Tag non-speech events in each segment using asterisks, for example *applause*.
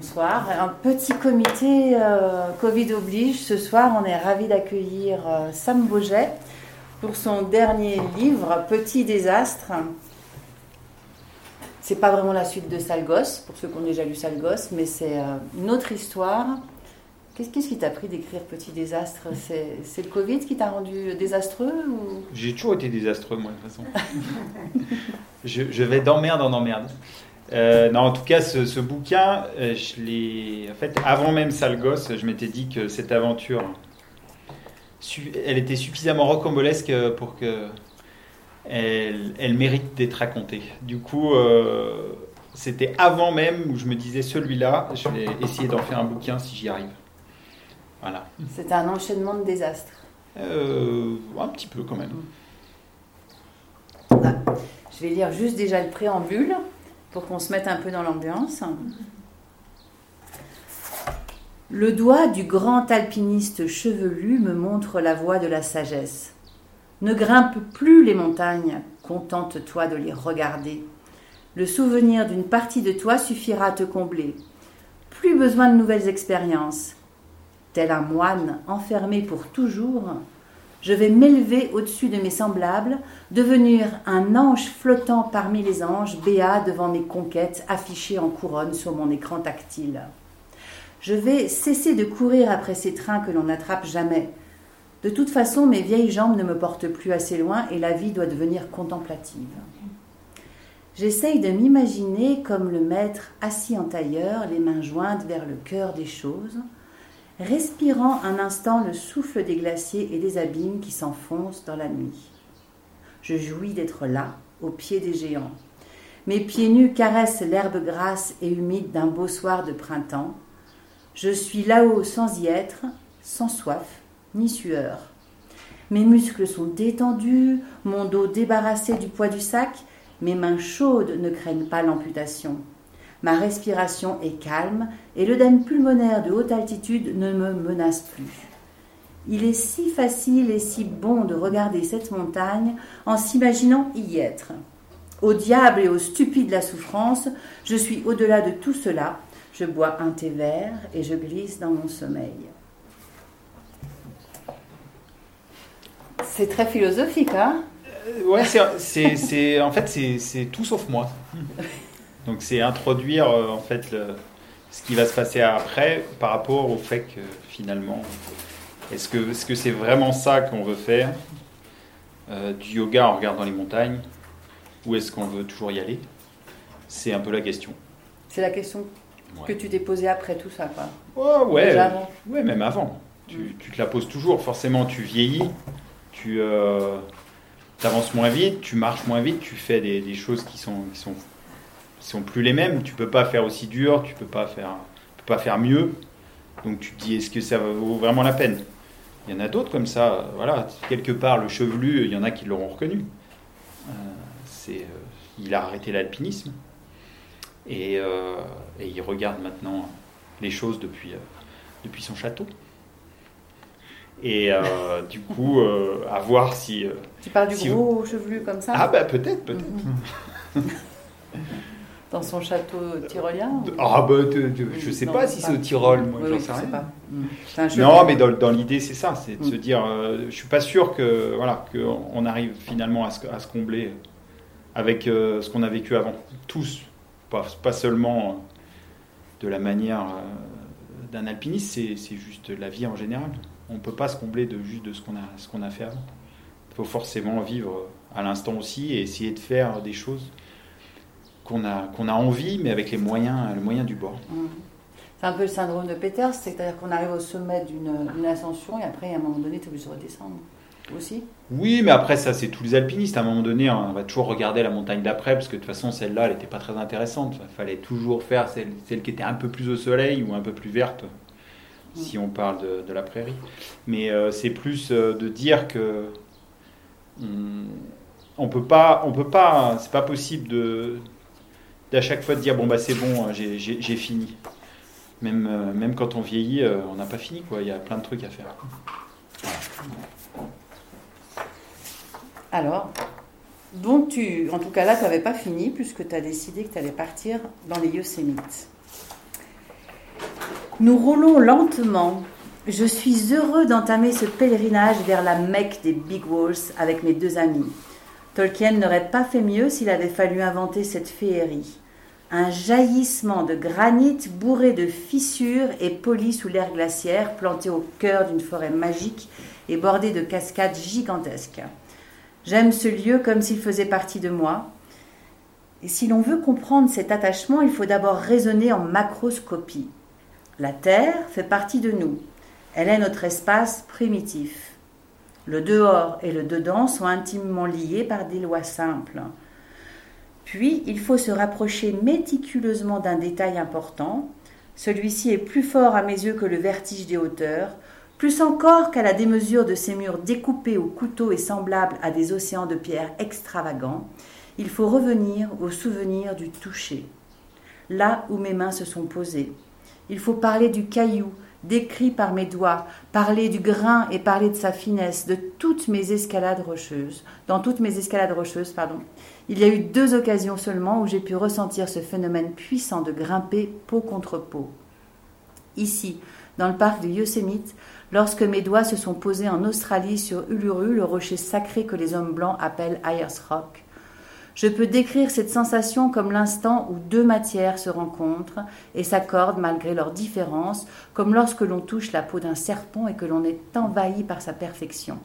Bonsoir. Un petit comité euh, Covid oblige. Ce soir, on est ravis d'accueillir euh, Sam Boget pour son dernier livre, Petit désastre. C'est pas vraiment la suite de Salgos, pour ceux qui ont déjà lu Salgos, mais c'est euh, une autre histoire. Qu'est-ce qui t'a pris d'écrire Petit désastre? C'est le Covid qui t'a rendu désastreux. J'ai toujours été désastreux, moi, de toute façon. *laughs* je, je vais d'emmerde en emmerde. Euh, non, en tout cas, ce, bouquin, euh, je l'ai. En fait, avant même Salgos, je m'étais dit que cette aventure, elle était suffisamment rocambolesque pour que elle, mérite d'être racontée. Du coup, euh, c'était avant même où je me disais celui-là, je vais essayer d'en faire un bouquin si j'y arrive. Voilà. C'était un enchaînement de désastres. un petit peu quand même. Ah, je vais lire juste déjà le préambule pour qu'on se mette un peu dans l'ambiance. Le doigt du grand alpiniste chevelu me montre la voie de la sagesse. Ne grimpe plus les montagnes, contente-toi de les regarder. Le souvenir d'une partie de toi suffira à te combler. Plus besoin de nouvelles expériences. Tel un moine enfermé pour toujours, je vais m'élever au-dessus de mes semblables, devenir un ange flottant parmi les anges, béat devant mes conquêtes affichées en couronne sur mon écran tactile. Je vais cesser de courir après ces trains que l'on n'attrape jamais. De toute façon, mes vieilles jambes ne me portent plus assez loin et la vie doit devenir contemplative. J'essaye de m'imaginer comme le maître assis en tailleur, les mains jointes vers le cœur des choses, respirant un instant le souffle des glaciers et des abîmes qui s'enfoncent dans la nuit. Je jouis d'être là, au pied des géants. Mes pieds nus caressent l'herbe grasse et humide d'un beau soir de printemps. Je suis là-haut sans y être, sans soif, ni sueur. Mes muscles sont détendus, mon dos débarrassé du poids du sac, mes mains chaudes ne craignent pas l'amputation. Ma respiration est calme et l'œdème pulmonaire de haute altitude ne me menace plus. Il est si facile et si bon de regarder cette montagne en s'imaginant y être. Au diable et au stupide la souffrance, je suis au-delà de tout cela. Je bois un thé vert et je glisse dans mon sommeil. C'est très philosophique, hein? Euh, Ouais, c'est, en fait, c'est tout sauf moi. *laughs* Donc c'est introduire euh, en fait ce qui va se passer après par rapport au fait que finalement, est-ce que c'est -ce c'est vraiment ça qu'on veut faire euh, Du yoga en regardant les montagnes Ou est-ce qu'on veut toujours y aller? C'est un peu la question. C'est la question que tu t'es posée après tout ça, quoi. Oh, ouais, ouais, même avant. Tu, mm. tu, te la poses toujours. Forcément, tu vieillis, tu euh, avances moins vite, tu marches moins vite, tu fais des, des choses qui sont, qui sont sont plus les mêmes. Tu peux pas faire aussi dur, tu peux pas faire, peux pas faire mieux. Donc tu te dis, est-ce que ça vaut vraiment la peine? Il y en a d'autres comme ça. Voilà, quelque part, le chevelu, il y en a qui l'auront reconnu. Euh, c'est, euh, il a arrêté l'alpinisme et, euh, et, il regarde maintenant les choses depuis, depuis son château. Et du coup, à voir si. tu parles du gros chevelu comme ça? Ah, bah peut-être, peut-être. Mhm. *laughs* Dans son château tyrolien Ah, bah, je sais pas si c'est au Tyrol, moi, j'en sais rien. Hmm. Non, mais dans, l'idée, c'est ça, c'est de se hmm. dire, euh, je suis pas sûr que voilà qu'on arrive finalement à se, à se combler avec euh, ce qu'on a vécu avant. Tous, pas, pas seulement de la manière euh, d'un alpiniste, c'est juste la vie en général. On ne peut pas se combler de juste de ce qu'on a, ce qu'on a fait avant. Il faut forcément vivre à l'instant aussi et essayer de faire des choses qu'on a, qu'on a envie, mais avec les moyens, le moyen du bord. Mmh. C'est un peu le syndrome de Peters, c'est-à-dire qu'on arrive au sommet d'une ascension et après, à un moment donné, tu es obligé de redescendre aussi Oui, mais après, ça, c'est tous les alpinistes. À un moment donné, on va toujours regarder la montagne d'après, parce que de toute façon, celle-là, elle n'était pas très intéressante. Il fallait toujours faire celle, celle, qui était un peu plus au soleil ou un peu plus verte, mmh. si on parle de, la prairie. Mais euh, c'est plus euh, de dire que. On, peut pas, on peut pas, c'est pas possible de, d'à chaque fois de dire bon bah c'est bon, hein, j'ai fini. Même, euh, même quand on vieillit, euh, on n'a pas fini quoi. Il y a plein de trucs à faire. Alors, donc tu, en tout cas là, tu n'avais pas fini puisque tu as décidé que tu allais partir dans les Yosémites. Nous roulons lentement. Je suis heureux d'entamer ce pèlerinage vers la Mecque des Big Walls avec mes deux amis. Tolkien n'aurait pas fait mieux s'il avait fallu inventer cette féerie. Un jaillissement de granit bourré de fissures et poli sous l'air glaciaire, planté au cœur d'une forêt magique et bordé de cascades gigantesques. J'aime ce lieu comme s'il faisait partie de moi. Et si l'on veut comprendre cet attachement, il faut d'abord raisonner en macroscopie. La Terre fait partie de nous. Elle est notre espace primitif. Le dehors et le dedans sont intimement liés par des lois simples. Puis, il faut se rapprocher méticuleusement d'un détail important. Celui-ci est plus fort à mes yeux que le vertige des hauteurs, plus encore qu'à la démesure de ces murs découpés au couteau et semblables à des océans de pierre extravagants. Il faut revenir au souvenir du toucher, là où mes mains se sont posées. Il faut parler du caillou, décrit par mes doigts, parler du grain et parler de sa finesse, de toutes mes escalades rocheuses, dans toutes mes escalades rocheuses. Il y a eu deux occasions seulement où j'ai pu ressentir ce phénomène puissant de grimper peau contre peau. Ici, dans le parc de Yosemite, lorsque mes doigts se sont posés en Australie sur Uluru, le rocher sacré que les hommes blancs appellent Ayers Rock, je peux décrire cette sensation comme l'instant où deux matières se rencontrent et s'accordent malgré leurs différences, comme lorsque l'on touche la peau d'un serpent et que l'on est envahi par sa perfection.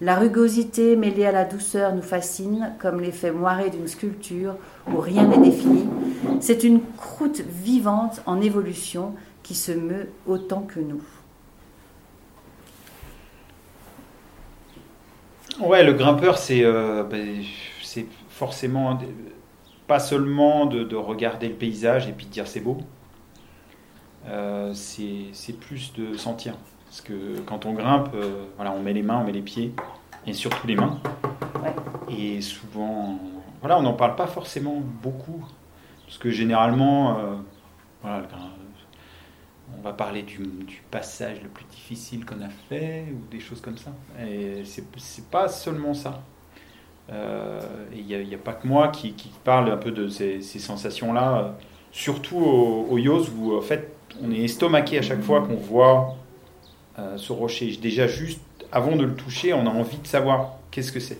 La rugosité mêlée à la douceur nous fascine, comme l'effet moiré d'une sculpture où rien n'est défini. C'est une croûte vivante en évolution qui se meut autant que nous. Ouais, le grimpeur, c'est euh, ben, forcément pas seulement de, regarder le paysage et puis de dire c'est beau, euh, c'est plus de sentir. Parce que quand on grimpe, euh, voilà, on met les mains, on met les pieds, et surtout les mains. Et souvent, voilà, on n'en parle pas forcément beaucoup. Parce que généralement, euh, voilà, on va parler du, du, passage le plus difficile qu'on a fait, ou des choses comme ça. Et c'est pas seulement ça. Euh, il n'y a, pas que moi qui, parle un peu de ces, sensations-là, euh, surtout au, au où en fait on est estomaqué à chaque fois qu'on voit euh, ce rocher. Déjà juste avant de le toucher, on a envie de savoir qu'est-ce que c'est.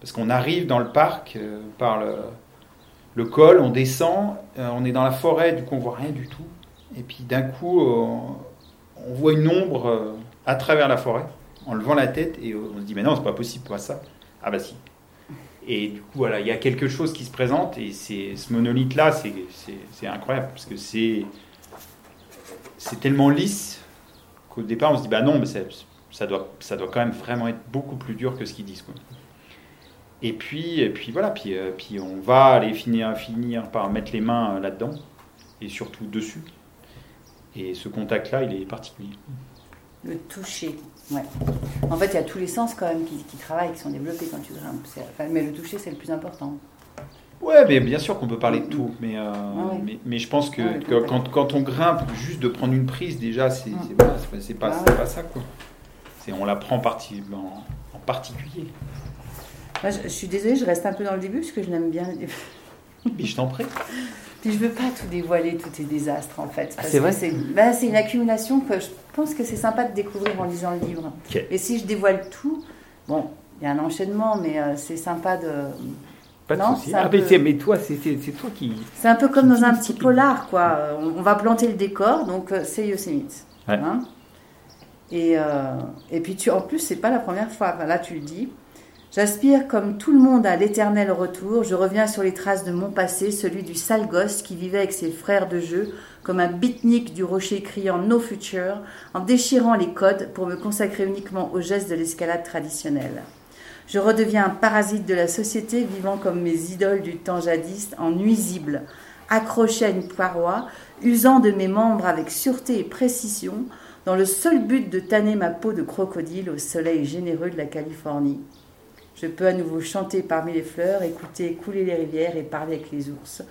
Parce qu'on arrive dans le parc par le, col, on descend, on est dans la forêt, du coup on voit rien du tout. Et puis d'un coup, on voit une ombre à travers la forêt, en levant la tête, et on se dit, mais non, c'est pas possible, pas ça. Ah bah si. Et du coup, voilà, il y a quelque chose qui se présente et c'est ce monolithe-là, c'est incroyable parce que c'est tellement lisse qu'au départ on se dit bah non, mais ça doit ça doit quand même vraiment être beaucoup plus dur que ce qu'ils disent. Et puis et puis voilà, puis euh, puis on va aller finir finir par mettre les mains euh, là-dedans et surtout dessus. Et ce contact-là, il est particulier. Le toucher. Ouais. En fait, il y a tous les sens quand même qui, travaillent, qui sont développés quand tu grimpes. mais le toucher, c'est le plus important. Ouais, mais bien sûr qu'on peut parler de tout, mais, euh, ah mais, je pense que, ah quand, quand, on grimpe, juste de prendre une prise, déjà, c'est mm. pas, pas, ah pas, ça. Quoi. On la prend en, particulier. je, suis désolée, je reste un peu dans le début parce que je n'aime bien. mais je t'en prie. *laughs* Puis je veux pas tout dévoiler, tous tes désastres en fait. c'est vrai bah, C'est une accumulation que je pense que c'est sympa de découvrir en lisant le livre. Et si je dévoile tout, bon, il y a un enchaînement, mais euh, c'est sympa de. Pas de non, ah, mais, toi, c'est toi qui. C'est un peu comme dans un petit polar, quoi. On, va planter le décor, donc euh, c'est Yosemite. Hein et, euh, et puis tu, en plus, c'est pas la première fois. là, tu le dis. J'aspire comme tout le monde à l'éternel retour, je reviens sur les traces de mon passé, celui du sale gosse qui vivait avec ses frères de jeu, comme un bitnik du rocher criant No Future, en déchirant les codes pour me consacrer uniquement aux gestes de l'escalade traditionnelle. Je redeviens un parasite de la société, vivant comme mes idoles du temps jadis, en nuisible, accroché à une paroi, usant de mes membres avec sûreté et précision, dans le seul but de tanner ma peau de crocodile au soleil généreux de la Californie. Je peux à nouveau chanter parmi les fleurs, écouter couler les rivières et parler avec les ours.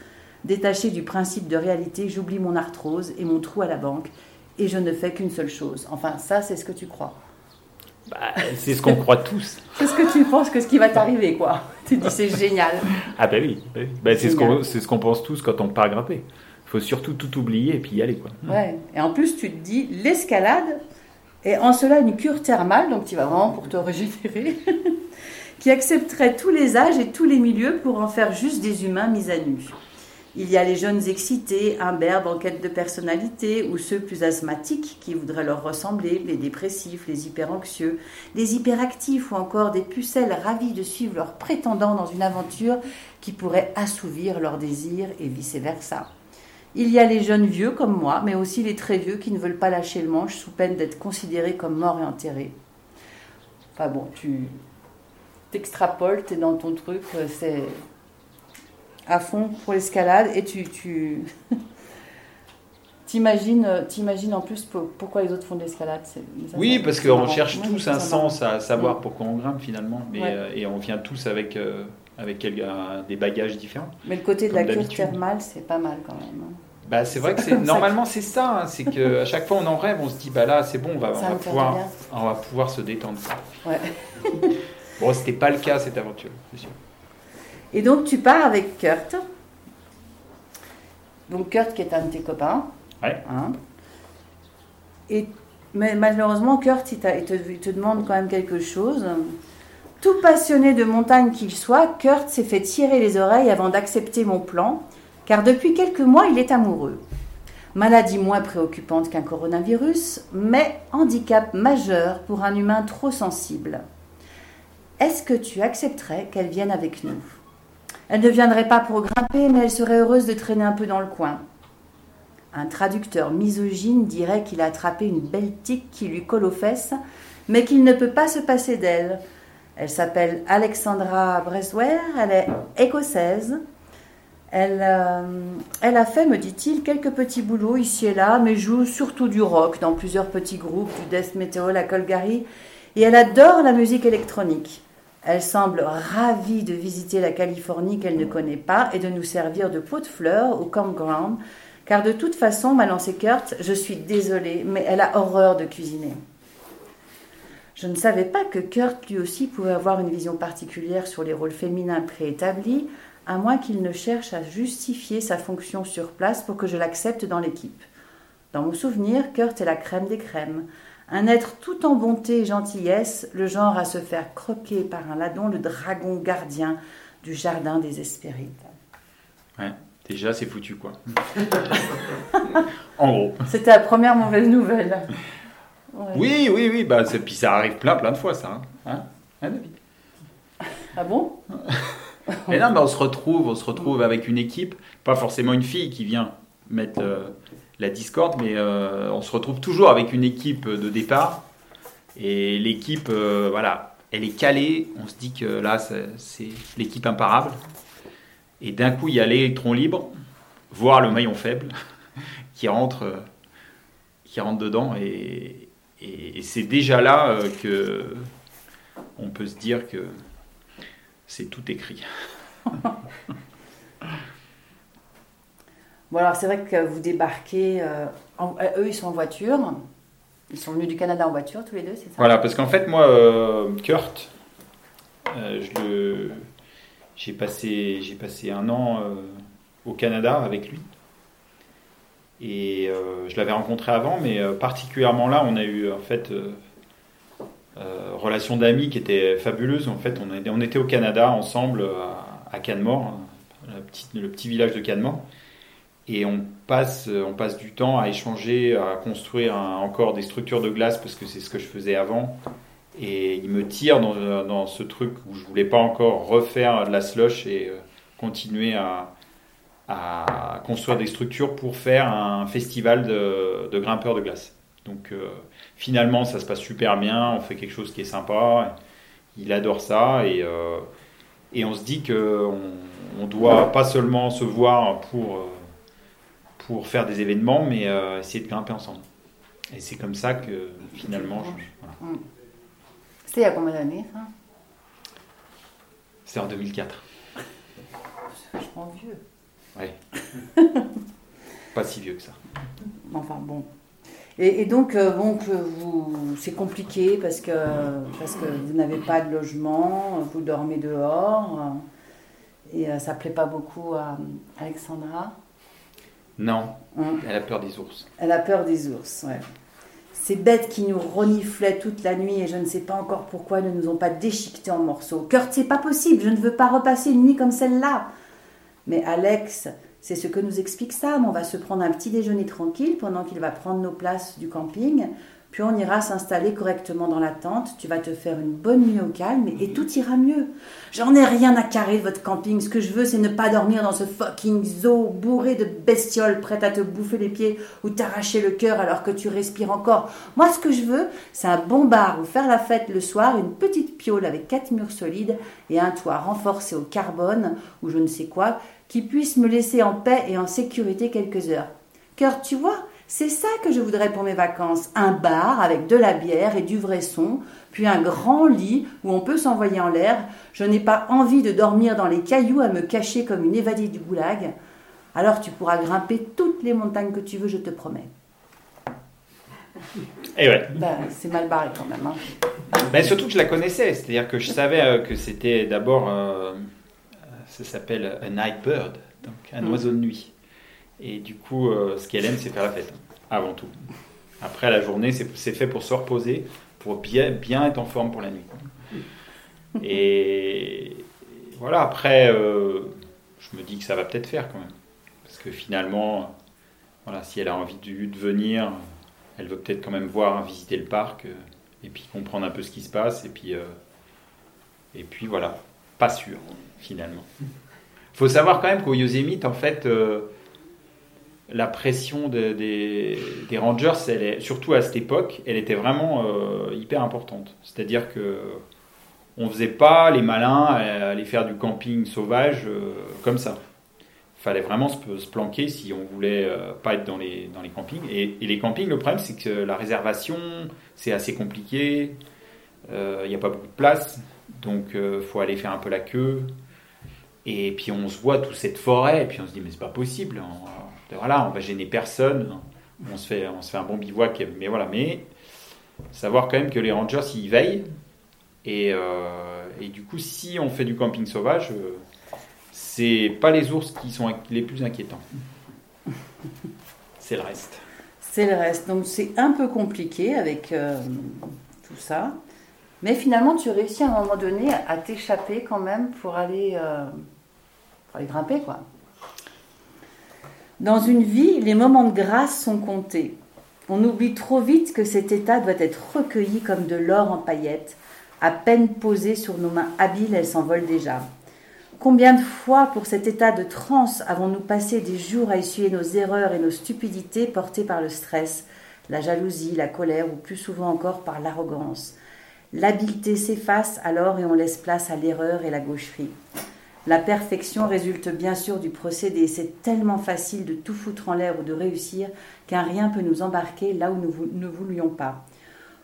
Détaché du principe de réalité, j'oublie mon arthrose et mon trou à la banque et je ne fais qu'une seule chose. Enfin, ça, c'est ce que tu crois. Bah, c'est ce qu'on croit tous. *laughs* C'est ce que tu penses que ce qui va t'arriver, quoi. Tu dis c'est génial. Ah bah oui, bah, bah c'est ce qu'on ce pense tous quand on part grimper. faut surtout tout oublier et puis y aller. Quoi. Ouais. Et en plus, tu te dis, l'escalade est en cela une cure thermale, donc tu vas vraiment pour te régénérer, *laughs* qui accepterait tous les âges et tous les milieux pour en faire juste des humains mis à nu. Il y a les jeunes excités, imberbes en quête de personnalité, ou ceux plus asthmatiques qui voudraient leur ressembler, les dépressifs, les hyperanxieux, les hyperactifs ou encore des pucelles ravis de suivre leurs prétendants dans une aventure qui pourrait assouvir leurs désirs et vice-versa. Il y a les jeunes vieux comme moi, mais aussi les très vieux qui ne veulent pas lâcher le manche sous peine d'être considérés comme morts et enterrés. Enfin bon, tu t'extrapoles, es dans ton truc, euh, c'est à fond pour l'escalade et tu, tu *laughs* t'imagines, t'imagines en plus pourquoi les autres font de l'escalade. Oui, parce qu'on cherche tous un sens à savoir pourquoi on grimpe finalement, mais, euh, et on vient tous avec euh, avec des bagages différents. Mais le côté de la cure thermale, c'est pas mal quand même. Hein. Bah, c'est vrai que c'est *laughs* normalement c'est ça, hein, c'est que à chaque fois on en rêve, on se dit bah là c'est bon, on va, on va pouvoir, on va pouvoir se détendre. Ouais. *laughs* bon, c'était pas le cas cette aventure, c'est sûr. Et donc tu pars avec Kurt. Donc Kurt qui est un de tes copains. Ouais. Hein. Et mais malheureusement Kurt il, il, te, il te demande quand même quelque chose. Tout passionné de montagne qu'il soit, Kurt s'est fait tirer les oreilles avant d'accepter mon plan, car depuis quelques mois il est amoureux. Maladie moins préoccupante qu'un coronavirus, mais handicap majeur pour un humain trop sensible. Est-ce que tu accepterais qu'elle vienne avec nous? Elle ne viendrait pas pour grimper, mais elle serait heureuse de traîner un peu dans le coin. Un traducteur misogyne dirait qu'il a attrapé une belle tique qui lui colle aux fesses, mais qu'il ne peut pas se passer d'elle, elle s'appelle Alexandra Breswer, elle est écossaise. Elle, euh, elle a fait, me dit-il, quelques petits boulots ici et là, mais joue surtout du rock dans plusieurs petits groupes, du death metal à Colgary, et elle adore la musique électronique. Elle semble ravie de visiter la Californie qu'elle ne connaît pas et de nous servir de pot de fleurs au campground, car de toute façon, m'a lancé Kurt, je suis désolée, mais elle a horreur de cuisiner. Je ne savais pas que Kurt lui aussi pouvait avoir une vision particulière sur les rôles féminins préétablis, à moins qu'il ne cherche à justifier sa fonction sur place pour que je l'accepte dans l'équipe. Dans mon souvenir, Kurt est la crème des crèmes. Un être tout en bonté et gentillesse, le genre à se faire croquer par un ladon, le dragon gardien du jardin des Hespérides. Ouais, déjà c'est foutu quoi. *laughs* en gros. C'était la première mauvaise nouvelle. Oui, oui, oui. Bah, puis ça arrive plein, plein de fois, ça. Hein, hein, hein David? Ah bon? Mais non, mais on se retrouve, on se retrouve avec une équipe, pas forcément une fille qui vient mettre euh, la discorde, mais euh, on se retrouve toujours avec une équipe de départ. Et l'équipe, euh, voilà, elle est calée. On se dit que là, c'est l'équipe imparable. Et d'un coup, il y a l'électron libre, voire le maillon faible, *laughs* qui rentre, qui rentre dedans. Et, et, c'est déjà là euh, que on peut se dire que c'est tout écrit. *laughs* bon alors c'est vrai que vous débarquez, euh, euh, eux ils sont en voiture, ils sont venus du Canada en voiture tous les deux, c'est ça? Voilà, parce qu'en fait moi, Kurt, j'ai passé, passé un an au Canada avec lui. Et euh, je l'avais rencontré avant, mais euh, particulièrement là, on a eu en fait euh, relation d'amis qui était fabuleuse. En fait, on, était, on était au Canada ensemble à, à Canmore, hein, le petit village de Canmore, et on passe, on passe du temps à échanger, à construire encore des structures de glace parce que c'est ce que je faisais avant. Et il me tire dans, dans, ce truc où je voulais pas encore refaire de la slush et continuer à, à construire des structures pour faire un festival de, grimpeurs de glace. Donc euh, finalement, ça se passe super bien, on fait quelque chose qui est sympa, il adore ça et, euh, et on se dit qu'on on doit pas seulement se voir pour, euh, pour faire des événements, mais essayer de grimper ensemble. Et c'est comme ça que finalement... Je, mm. C'était il y a combien d'années ça? C'était en 2004. C'est vachement vieux. Ouais. *laughs* pas si vieux que ça. Enfin bon. Et, donc, euh, bon, que vous, c'est compliqué parce que, parce que vous n'avez pas de logement, vous dormez dehors, et ça euh, ça plaît pas beaucoup à Alexandra. Non, hum. elle a peur des ours. Elle a peur des ours, ouais. Ces bêtes qui nous reniflaient toute la nuit et je ne sais pas encore pourquoi ne nous ont pas déchiquetés en morceaux. Kurt, c'est pas possible, je ne veux pas repasser une nuit comme celle-là. Mais Alex, c'est ce que nous explique Sam. On va se prendre un petit déjeuner tranquille pendant qu'il va prendre nos places du camping. Puis on ira s'installer correctement dans la tente, tu vas te faire une bonne nuit au calme et, tout ira mieux. J'en ai rien à carrer de votre camping, ce que je veux c'est ne pas dormir dans ce fucking zoo bourré de bestioles prêtes à te bouffer les pieds ou t'arracher le cœur alors que tu respires encore. Moi ce que je veux c'est un bon bar où faire la fête le soir, une petite piole avec quatre murs solides et un toit renforcé au carbone ou je ne sais quoi qui puisse me laisser en paix et en sécurité quelques heures. Cœur, tu vois, c'est ça que je voudrais pour mes vacances. Un bar avec de la bière et du vrai son, puis un grand lit où on peut s'envoyer en l'air. Je n'ai pas envie de dormir dans les cailloux à me cacher comme une évadée du goulag. Alors tu pourras grimper toutes les montagnes que tu veux, je te promets. Et ouais. Ben, c'est mal barré quand même. Hein. Ben, surtout que je la connaissais, c'est-à-dire que je savais euh, que c'était d'abord, euh, ça s'appelle a night bird, donc un mm. oiseau de nuit. Et du coup, euh, ce qu'elle aime, c'est faire la fête, avant tout. Après, la journée, c'est fait pour se reposer, pour bien, être en forme pour la nuit. Et voilà, après, euh, je me dis que ça va peut-être faire quand même. Parce que finalement, voilà, si elle a envie de, venir, elle veut peut-être quand même voir, visiter le parc, euh, et puis comprendre un peu ce qui se passe, et puis, et puis voilà, pas sûr, finalement. Il faut savoir quand même qu'au Yosemite, en fait, la pression des, Rangers, elle est, surtout à cette époque, elle était vraiment euh, hyper importante. C'est-à-dire que on faisait pas les malins aller faire du camping sauvage euh, comme ça. Fallait vraiment se, planquer si on voulait euh, pas être dans les, dans les campings. Et, les campings, le problème, c'est que la réservation, c'est assez compliqué. Il n'y a pas beaucoup de place. Donc, faut aller faire un peu la queue. Et puis, on se voit toute cette forêt. Et puis, on se dit, mais c'est pas possible voilà, on va gêner personne, on se fait, un bon bivouac, mais voilà, mais savoir quand même que les rangers ils veillent. Et, euh, du coup si on fait du camping sauvage, euh, c'est pas les ours qui sont les plus inquiétants, c'est le reste. C'est le reste, donc c'est un peu compliqué avec euh, tout ça, mais finalement tu réussis à un moment donné à t'échapper quand même pour aller, pour aller grimper quoi. Dans une vie, les moments de grâce sont comptés. On oublie trop vite que cet état doit être recueilli comme de l'or en paillettes. À peine posé sur nos mains habiles, elle s'envole déjà. Combien de fois pour cet état de transe avons-nous passé des jours à essuyer nos erreurs et nos stupidités portées par le stress, la jalousie, la colère ou plus souvent encore par l'arrogance? L'habileté s'efface alors et on laisse place à l'erreur et la gaucherie. La perfection résulte bien sûr du procédé. C'est tellement facile de tout foutre en l'air ou de réussir qu'un rien peut nous embarquer là où nous ne voulions pas.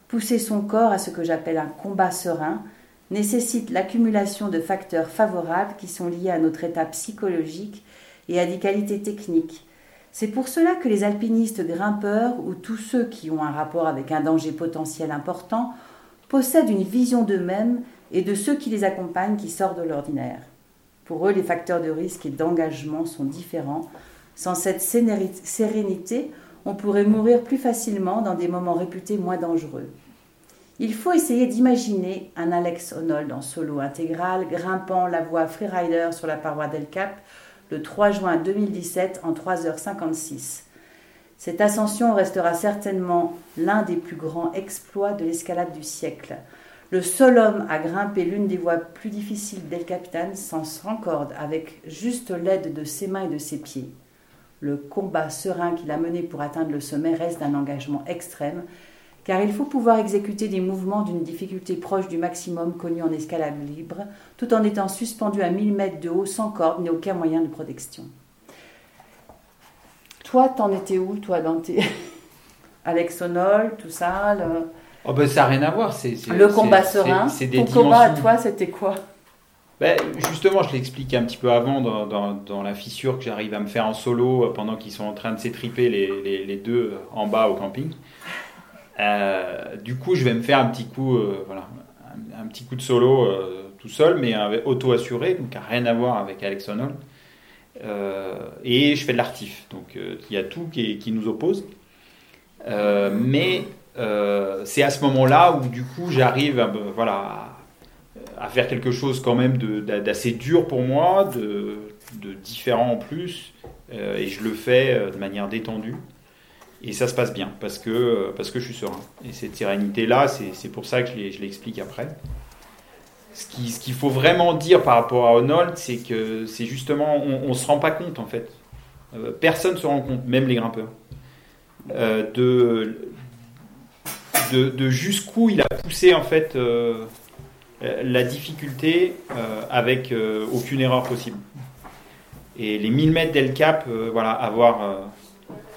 Pousser son corps à ce que j'appelle un combat serein nécessite l'accumulation de facteurs favorables qui sont liés à notre état psychologique et à des qualités techniques. C'est pour cela que les alpinistes grimpeurs ou tous ceux qui ont un rapport avec un danger potentiel important possèdent une vision d'eux-mêmes et de ceux qui les accompagnent qui sortent de l'ordinaire. Pour eux, les facteurs de risque et d'engagement sont différents. Sans cette sérénité, on pourrait mourir plus facilement dans des moments réputés moins dangereux. Il faut essayer d'imaginer un Alex Honnold en solo intégral grimpant la voie freerider sur la paroi d'El Cap le 3 juin 2017 en 3h56. Cette ascension restera certainement l'un des plus grands exploits de l'escalade du siècle. Le seul homme à grimper l'une des voies plus difficiles d'El Capitan sans rancorde avec juste l'aide de ses mains et de ses pieds. Le combat serein qu'il a mené pour atteindre le sommet reste d'un engagement extrême, car il faut pouvoir exécuter des mouvements d'une difficulté proche du maximum connu en escalade libre, tout en étant suspendu à 1000 mètres de haut sans corde ni aucun moyen de protection. Toi, t'en étais où, toi, dans tes... *laughs* Alex tout ça Oh ben, ça n'a rien à voir. C'est, le combat serein. C'est, Ton combat à toi, c'était quoi? Ben, Justement, je l'explique un petit peu avant dans, dans, la fissure que j'arrive à me faire en solo euh, pendant qu'ils sont en train de s'étriper les, les, deux euh, en bas au camping. Euh, du coup, je vais me faire un petit coup, voilà, un, petit coup de solo tout seul, mais auto-assuré, donc rien à voir avec Alex et je fais de l'artif. Donc il y a tout qui, qui nous oppose. mais c'est à ce moment-là où du coup j'arrive voilà, à, faire quelque chose quand même d'assez dur pour moi, de, différent en plus, et je le fais de manière détendue. Et ça se passe bien parce que, parce que je suis serein. Et cette sérénité-là, c'est pour ça que je l'explique après. Ce qu'il ce qu'il faut vraiment dire par rapport à Honold, c'est que c'est justement, on ne se rend pas compte en fait. Euh, personne ne se rend compte, même les grimpeurs, euh, de, de, jusqu'où il a poussé en fait euh, la difficulté avec aucune erreur possible. Et les 1000 mètres d'El Cap, voilà, avoir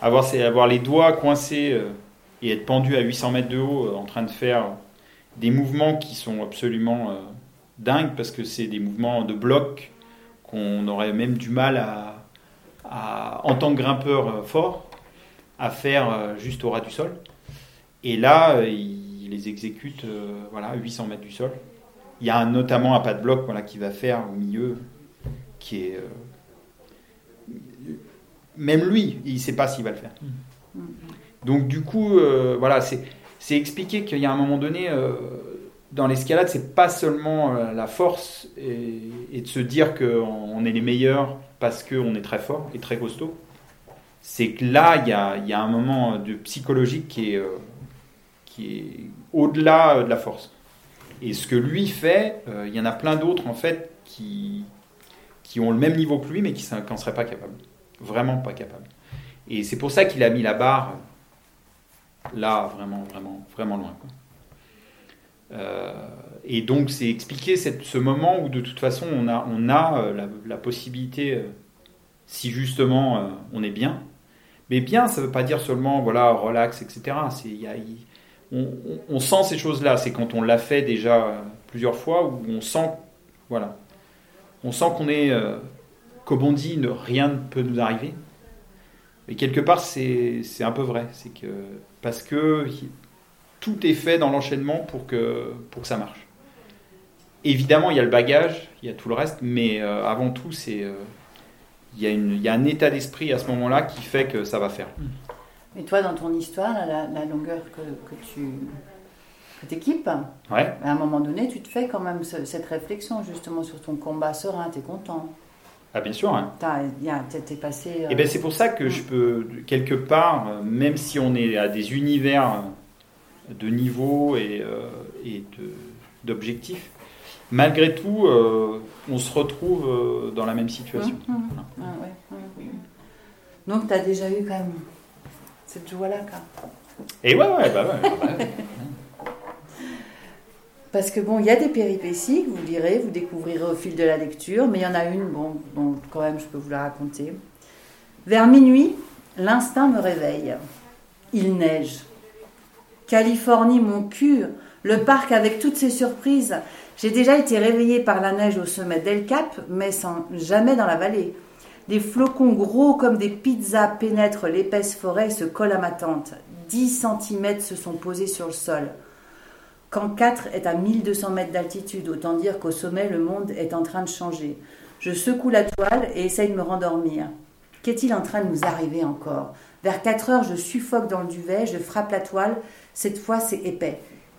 avoir, avoir les doigts coincés euh, et être pendu à 800 mètres de haut euh, en train de faire des mouvements qui sont absolument euh, dingues parce que c'est des mouvements de bloc qu'on aurait même du mal à, en tant que grimpeur fort, à faire juste au ras du sol. Et là, il les exécute voilà, à 800 mètres du sol. Il y a notamment un pas de bloc voilà, qui va faire au milieu, qui est même lui, il ne sait pas s'il va le faire. Donc du coup, euh, voilà, c'est expliquer qu'il y a un moment donné, euh, dans l'escalade, c'est pas seulement euh, la force et, de se dire qu'on est les meilleurs parce qu'on est très fort et très costaud. C'est que là, il y a, y a, un moment de psychologique qui est, qui est au-delà de la force. Et ce que lui fait, il y en a plein d'autres en fait qui, qui ont le même niveau que lui, mais qui n'en seraient pas capables. Vraiment pas capable. Et c'est pour ça qu'il a mis la barre là, vraiment, vraiment, vraiment loin. Euh, et donc, c'est expliquer ce moment où de toute façon, on a, on a euh, la, possibilité, euh, si justement on est bien. Mais bien, ça ne veut pas dire seulement, voilà, relax, etc. C'est, y a, on, sent ces choses-là. C'est quand on l'a fait déjà plusieurs fois où on sent, voilà, on sent qu'on est comme on dit, rien ne peut nous arriver. Mais quelque part, c'est un peu vrai. C'est que parce que tout est fait dans l'enchaînement pour que, pour que ça marche. Évidemment, il y a le bagage, il y a tout le reste, mais euh, avant tout, c'est euh, il, y a il y a un état d'esprit à ce moment-là qui fait que ça va faire. Et toi, dans ton histoire, la, longueur que, que tu que équipes, ouais. à un moment donné, tu te fais quand même cette réflexion justement sur ton combat serein, tu es content. Ah bien sûr. Hein. T'es passé. Et euh, eh ben c'est pour ça que je peux quelque part, euh, même si on est à des univers de niveau et, euh, et d'objectifs, malgré tout, on se retrouve dans la même situation. Mmh, mmh. Ah, Donc tu as déjà eu quand même cette joie-là. Et ouais, ouais, bah ouais. Bah ouais. *laughs* Parce que bon, il y a des péripéties que vous lirez, vous découvrirez au fil de la lecture, mais il y en a une, bon, bon quand même, je peux vous la raconter. Vers minuit, l'instinct me réveille. Il neige. Californie, mon cul, le parc avec toutes ses surprises. J'ai déjà été réveillée par la neige au sommet d'El Cap, mais sans jamais dans la vallée. Des flocons gros comme des pizzas pénètrent l'épaisse forêt et se collent à ma tente. Dix centimètres se sont posés sur le sol. Quand 4 est à 1200 mètres d'altitude, autant dire qu'au sommet, le monde est en train de changer. Je secoue la toile et essaye de me rendormir. Qu'est-il en train de nous arriver encore? Vers 4 heures, je suffoque dans le duvet, je frappe la toile. Cette fois, c'est épais.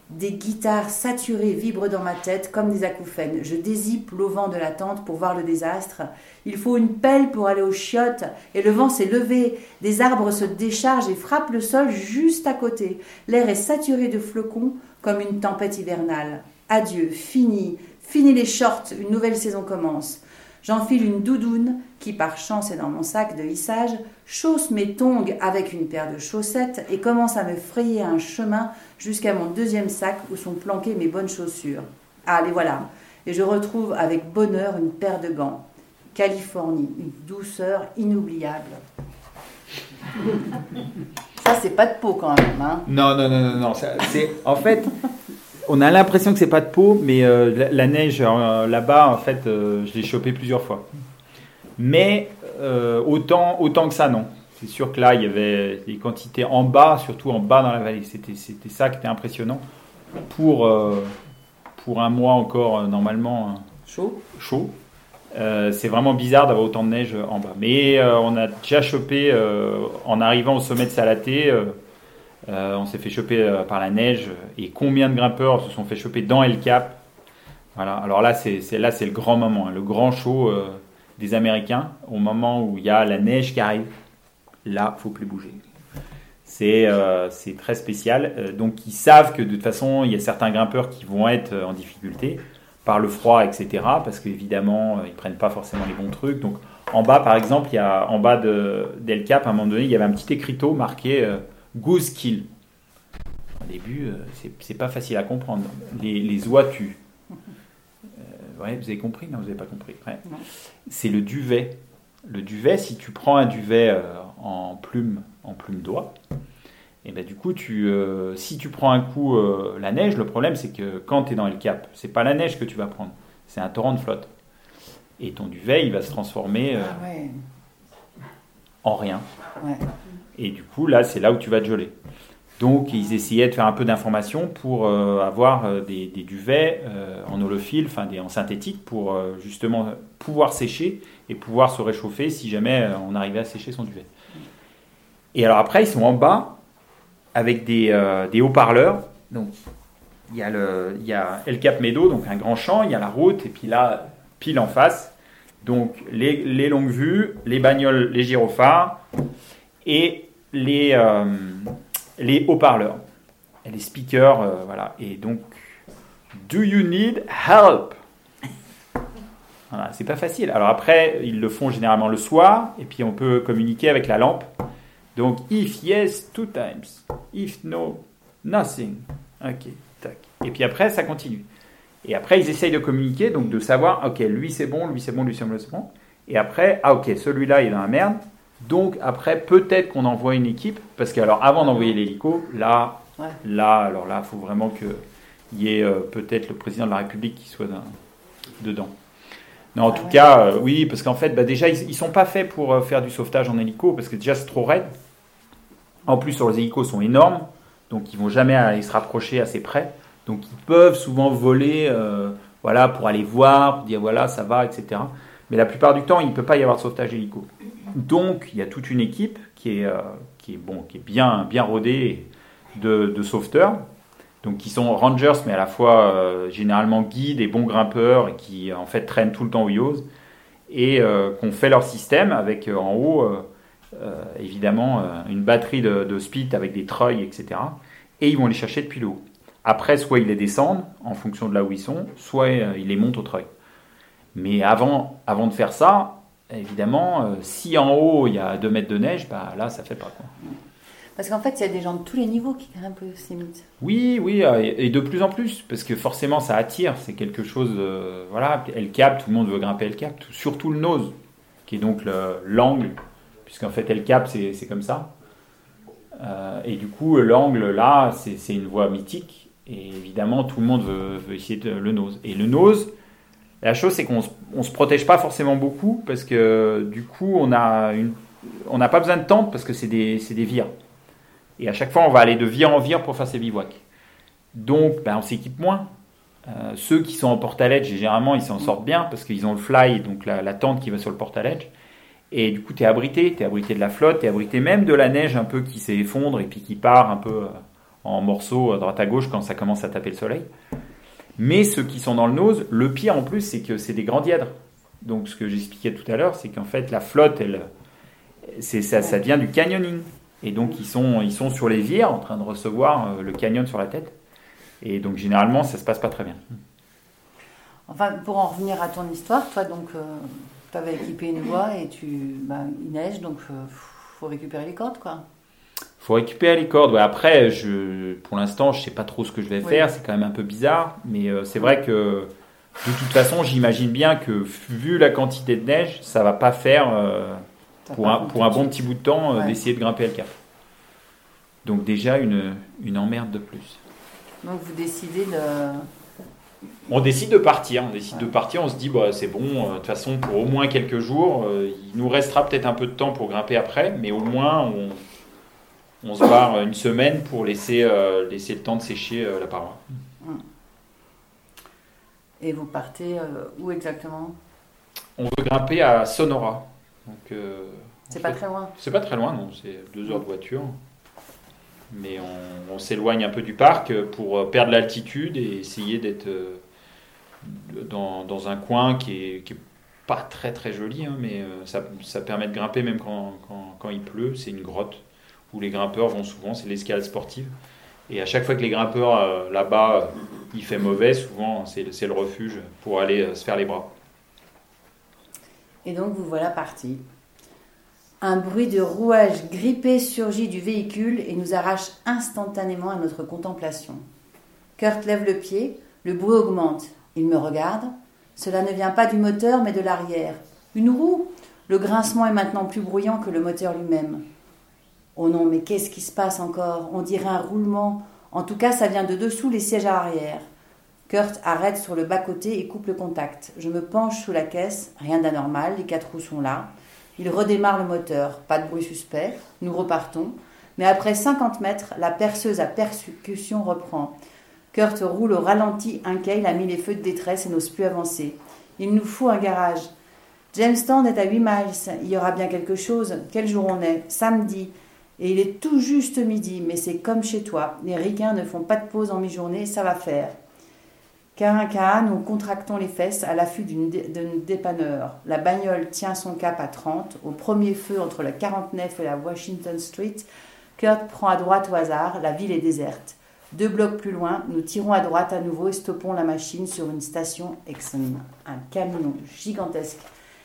Des guitares saturées vibrent dans ma tête comme des acouphènes. Je dézippe l'auvent de la tente pour voir le désastre. Il faut une pelle pour aller aux chiottes, et le vent s'est levé. Des arbres se déchargent et frappent le sol juste à côté. L'air est saturé de flocons comme une tempête hivernale. Adieu, fini, fini les shorts, une nouvelle saison commence. J'enfile une doudoune qui par chance est dans mon sac de hissage, chausse mes tongs avec une paire de chaussettes et commence à me frayer un chemin jusqu'à mon deuxième sac où sont planquées mes bonnes chaussures. Ah, les voilà. Et je retrouve avec bonheur une paire de gants. Californie, une douceur inoubliable. Ça, c'est pas de peau quand même. Hein. Non, non, non, non, non. C'est, en fait, on a l'impression que c'est pas de peau, mais euh, la, neige euh, là-bas, en fait, euh, je l'ai chopé plusieurs fois. Mais autant, autant que ça, non. C'est sûr que là, il y avait des quantités en bas, surtout en bas dans la vallée. C'était, c'était ça qui était impressionnant. Pour, pour un mois encore, normalement. Chaud? Chaud. c'est vraiment bizarre d'avoir autant de neige en bas. Mais on a déjà chopé, en arrivant au sommet de Salaté, on s'est fait choper par la neige. Et combien de grimpeurs se sont fait choper dans El Cap Voilà. Alors là, c'est là, c'est le grand moment, hein, le grand show des Américains, au moment où il y a la neige qui arrive. Là, faut plus bouger. Euh, c'est très spécial. Euh, donc ils savent que de toute façon, il y a certains grimpeurs qui vont être euh, en difficulté par le froid, etc. Parce qu'évidemment, ils prennent pas forcément les bons trucs. Donc en bas, par exemple, il y a en bas de d'El Cap, à un moment donné, il y avait un petit écriteau marqué Goose Kill. Au début, c'est pas facile à comprendre. Les, les oies tuent. Ouais, vous avez compris? Non, vous n'avez pas compris. C'est le duvet. Le duvet, si tu prends un duvet en plume, en plume d'oie, et ben du coup, tu, euh, si tu prends un coup euh, la neige, le problème c'est que quand tu es dans le cap, c'est pas la neige que tu vas prendre, c'est un torrent de flotte. Et ton duvet, il va se transformer euh, ah en rien. Et du coup, là, c'est là où tu vas te geler. Donc, ils essayaient de faire un peu d'information pour avoir des, duvets en holophile, enfin en synthétique, pour justement pouvoir sécher et pouvoir se réchauffer si jamais on arrivait à sécher son duvet. Et alors après, ils sont en bas avec des, euh, des haut-parleurs. Donc, il y, a le, il y a El Cap Medo, donc un grand champ, il y a la route, et puis là, pile en face, donc les, les longues vues, les bagnoles, les gyrophares, et les, euh, les haut-parleurs, les speakers, euh, voilà. Et donc, do you need help? Voilà, c'est pas facile. Alors après, ils le font généralement le soir, et puis on peut communiquer avec la lampe. Donc, if yes, two times. If no, nothing. Ok, tac. Et puis après, ça continue. Et après, ils essayent de communiquer, donc de savoir, ok, lui c'est bon, lui c'est bon, lui c'est bon, Et après, ah ok, celui-là il est dans la merde. Donc après, peut-être qu'on envoie une équipe, parce que alors avant d'envoyer l'hélico, là, là, alors là, il faut vraiment qu'il y ait euh, peut-être le président de la République qui soit dedans. Non, en ah tout cas, euh, oui, parce qu'en fait, bah, déjà, ils, ne sont pas faits pour euh, faire du sauvetage en hélico, parce que déjà c'est trop raide. En plus, sur les hélicos sont énormes, donc ils vont jamais aller se rapprocher assez près. Donc ils peuvent souvent voler, voilà, pour aller voir, pour dire voilà, ça va, etc. Mais la plupart du temps, il ne peut pas y avoir de sauvetage hélico. Donc il y a toute une équipe qui est, euh, qui est, bon, qui est bien, bien rodée de, de, sauveteurs. Donc qui sont rangers, mais à la fois euh, généralement guides et bons grimpeurs, et qui en fait traînent tout le temps au et qu'on fait leur système avec en haut euh, évidemment euh, une batterie de, speed avec des treuils, etc. Et ils vont les chercher depuis le haut. Après, soit ils les descendent en fonction de là où ils sont, soit euh, ils les montent au treuil. Mais avant, avant de faire ça, évidemment, si en haut il y a 2 mètres de neige, bah, là ça fait pas. Quoi. Parce qu'en fait, il y a des gens de tous les niveaux qui grimpent ces mythes. Oui, oui, et de plus en plus, parce que forcément ça attire, c'est quelque chose, voilà, elle cap, tout le monde veut grimper elle cap, surtout le nose, qui est donc l'angle puisqu'en fait El Cap c'est comme ça. Euh, et du coup, l'angle là, c'est une voie mythique, et évidemment tout le monde veut, essayer de, le nose. Et le nose, la chose c'est qu'on ne se protège pas forcément beaucoup, parce que du coup on a une, on n'a pas besoin de tente parce que c'est des, des vires. Et à chaque fois, on va aller de vire en vire pour faire ses bivouacs. Donc, ben, on s'équipe moins. Euh, ceux qui sont en portaledge, généralement, ils s'en sortent bien parce qu'ils ont le fly, donc la, la, tente qui va sur le portaledge. Et du coup, tu es abrité, tu es abrité de la flotte, tu es abrité même de la neige un peu qui s'effondre et puis qui part un peu euh, en morceaux à droite à gauche quand ça commence à taper le soleil. Mais ceux qui sont dans le nose, le pire en plus, c'est que c'est des grands dièdres. Donc ce que j'expliquais tout à l'heure, c'est qu'en fait la flotte, elle, ça, ça devient du canyoning. Et donc ils sont, ils sont sur les vires en train de recevoir euh, le canyon sur la tête. Et donc généralement, ça se passe pas très bien. Enfin, pour en revenir à ton histoire, toi donc... Euh, tu avais équipé une voie et tu, bah, il neige, donc euh, faut récupérer les cordes, quoi. Faut récupérer les cordes. Ouais, après, je, pour l'instant, je sais pas trop ce que je vais faire. C'est quand même un peu bizarre, mais euh, c'est vrai que de toute façon, j'imagine bien que vu la quantité de neige, ça va pas faire euh, pour, un, pour un bon petit bout de temps d'essayer de grimper le cap. Donc déjà une, une emmerde de plus. Donc vous décidez de on décide de partir. On décide de partir. On se dit, bah, c'est bon. Euh, de toute façon, pour au moins quelques jours, euh, il nous restera peut-être un peu de temps pour grimper après, mais au moins, on, se barre une semaine pour laisser, euh, laisser le temps de sécher la paroi. Et vous partez où exactement? On veut grimper à Sonora. Donc, c'est pas très loin. C'est pas très loin, non. C'est deux heures de voiture. Mais on, s'éloigne un peu du parc pour perdre l'altitude et essayer d'être dans, dans, un coin qui est, qui est pas très très joli, hein, mais ça, ça, permet de grimper même quand, quand, quand il pleut. C'est une grotte où les grimpeurs vont souvent, c'est l'escalade sportive. Et à chaque fois que les grimpeurs euh, là-bas, euh, il fait mauvais, souvent c'est le refuge pour aller euh, se faire les bras. Et donc vous voilà parti. Un bruit de rouage grippé surgit du véhicule et nous arrache instantanément à notre contemplation. Kurt lève le pied, le bruit augmente. Il me regarde. Cela ne vient pas du moteur mais de l'arrière. Une roue? Le grincement est maintenant plus bruyant que le moteur lui-même. Oh non, mais qu'est-ce qui se passe encore? On dirait un roulement. En tout cas, ça vient de dessous les sièges à arrière. Kurt arrête sur le bas-côté et coupe le contact. Je me penche sous la caisse, rien d'anormal, les quatre roues sont là. Il redémarre le moteur, pas de bruit suspect, nous repartons. Mais après 50 mètres, la perceuse à percussion reprend. Kurt roule au ralenti inquiet, il a mis les feux de détresse et n'ose plus avancer. Il nous faut un garage. Jamestown est à 8 miles. Il y aura bien quelque chose. Quel jour on est? Samedi. Et il est tout juste midi, mais c'est comme chez toi. Les ricains ne font pas de pause en mi-journée, ça va faire. Carin nous contractons les fesses à l'affût d'une dépanneur. La bagnole tient son cap à 30. Au premier feu entre la 49 et la Washington Street, Kurt prend à droite au hasard. La ville est déserte. Deux blocs plus loin, nous tirons à droite à nouveau et stoppons la machine sur une station Exxon. Un camion gigantesque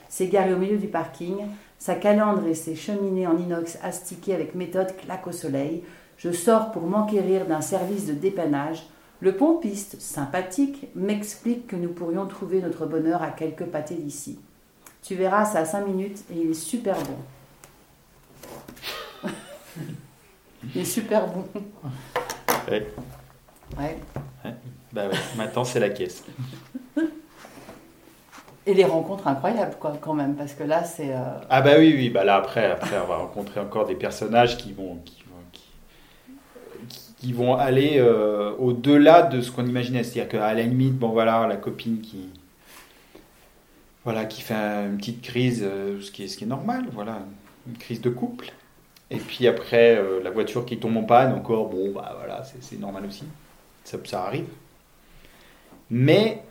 s'est garé au milieu du parking. Sa calandre et ses cheminées en inox astiquées avec méthode claquent au soleil. Je sors pour m'enquérir d'un service de dépannage. Le pompiste, sympathique, m'explique que nous pourrions trouver notre bonheur à quelques pâtés d'ici. Tu verras, ça a cinq minutes et il est super bon. *laughs* il est super bon. Ouais. Ouais. Bah ouais. Maintenant, c'est la caisse. Et les rencontres incroyables, quoi, quand même, parce que là, c'est. Euh, ah, bah oui, oui, bah là, après, après, on va rencontrer encore des personnages qui vont, qui vont, qui, vont aller euh, au-delà de ce qu'on imaginait. C'est-à-dire qu'à la limite, bon, voilà, la copine qui. Voilà, qui fait une petite crise, euh, ce, qui est, ce qui est normal, voilà, une crise de couple. Et puis après, la voiture qui tombe en panne, encore, bon, bah voilà, c'est normal aussi. Ça, ça arrive. Mais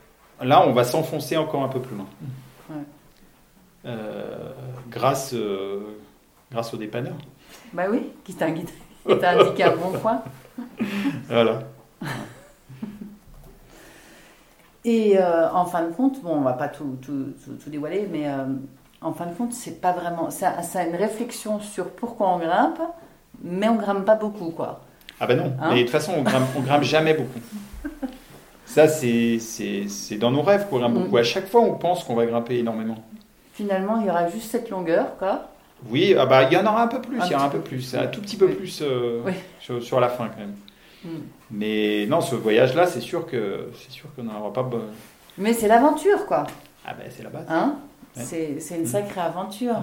Là, on va s'enfoncer encore un peu plus loin. Euh, grâce, euh, grâce au dépanneur. Bah oui, qui t'a indiqué un bon point. *laughs* Voilà. Et euh, en fin de compte, bon, on va pas tout, tout, dévoiler, mais en fin de compte, c'est pas vraiment. Ça, ça, a une réflexion sur pourquoi on grimpe, mais on grimpe pas beaucoup, quoi. Ah ben non, hein mais de toute façon, on grimpe, on grimpe jamais beaucoup. *laughs* Ça, c'est dans nos rêves qu'on grimpe beaucoup. Mm. À chaque fois, on pense qu'on va grimper énormément. Finalement, il y aura juste cette longueur, quoi. Oui, ah bah, il y en aura un peu plus, il y aura un peu plus, un tout petit peu plus euh, sur, la fin quand même. Mm. Mais non, ce voyage-là, c'est sûr que c'est sûr qu'on n'en aura pas. Mais c'est l'aventure, quoi. Ah ben c'est la base. Hein C'est une mm. sacrée aventure.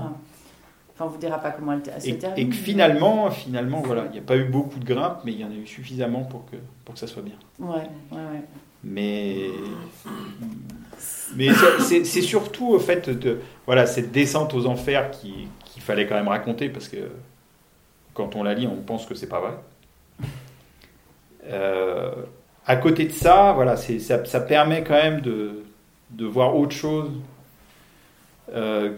Enfin, on vous dira pas comment elle se et, Et que finalement, finalement, voilà, il n'y a pas eu beaucoup de grimpes, mais il y en a eu suffisamment pour que pour que ça soit bien. Ouais, ouais, ouais. Mais, mais c'est surtout au fait de voilà, cette descente aux enfers qu'il fallait quand même raconter parce que quand on la lit, on pense que c'est pas vrai. Euh, à côté de ça, voilà, ça, ça, permet quand même de, de voir autre chose euh,